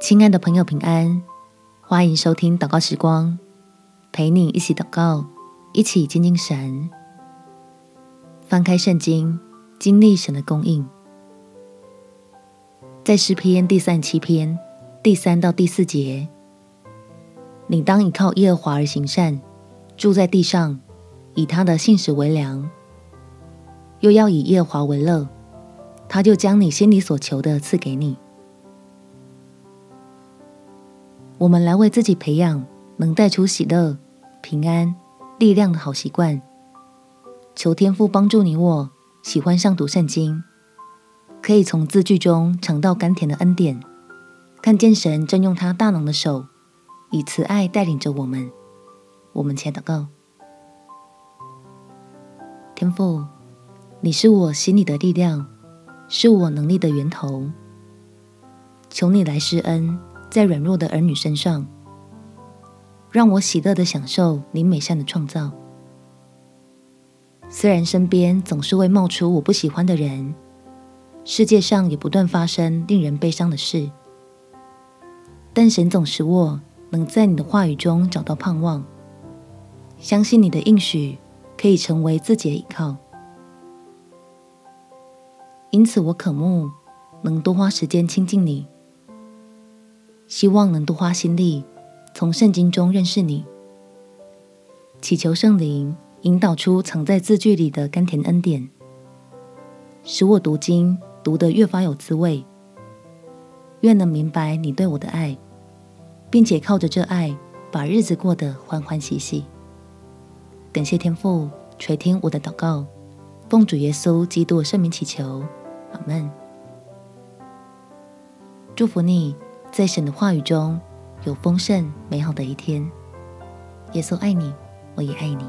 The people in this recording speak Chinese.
亲爱的朋友，平安！欢迎收听祷告时光，陪你一起祷告，一起亲近神。翻开圣经，经历神的供应。在诗篇第三七篇第三到第四节，你当倚靠耶和华而行善，住在地上，以他的信实为粮，又要以耶和华为乐，他就将你心里所求的赐给你。我们来为自己培养能带出喜乐、平安、力量的好习惯。求天父帮助你我喜欢上读圣经，可以从字句中尝到甘甜的恩典，看见神正用他大能的手，以慈爱带领着我们。我们且祷告：天父，你是我心里的力量，是我能力的源头。求你来施恩。在软弱的儿女身上，让我喜乐地享受您美善的创造。虽然身边总是会冒出我不喜欢的人，世界上也不断发生令人悲伤的事，但神总使我能在你的话语中找到盼望，相信你的应许可以成为自己的依靠。因此，我渴慕能多花时间亲近你。希望能多花心力，从圣经中认识你，祈求圣灵引导出藏在字句里的甘甜恩典，使我读经读得越发有滋味，越能明白你对我的爱，并且靠着这爱把日子过得欢欢喜喜。感谢天父垂听我的祷告，奉主耶稣基督圣名祈求，阿门。祝福你。在神的话语中有丰盛美好的一天。耶稣爱你，我也爱你。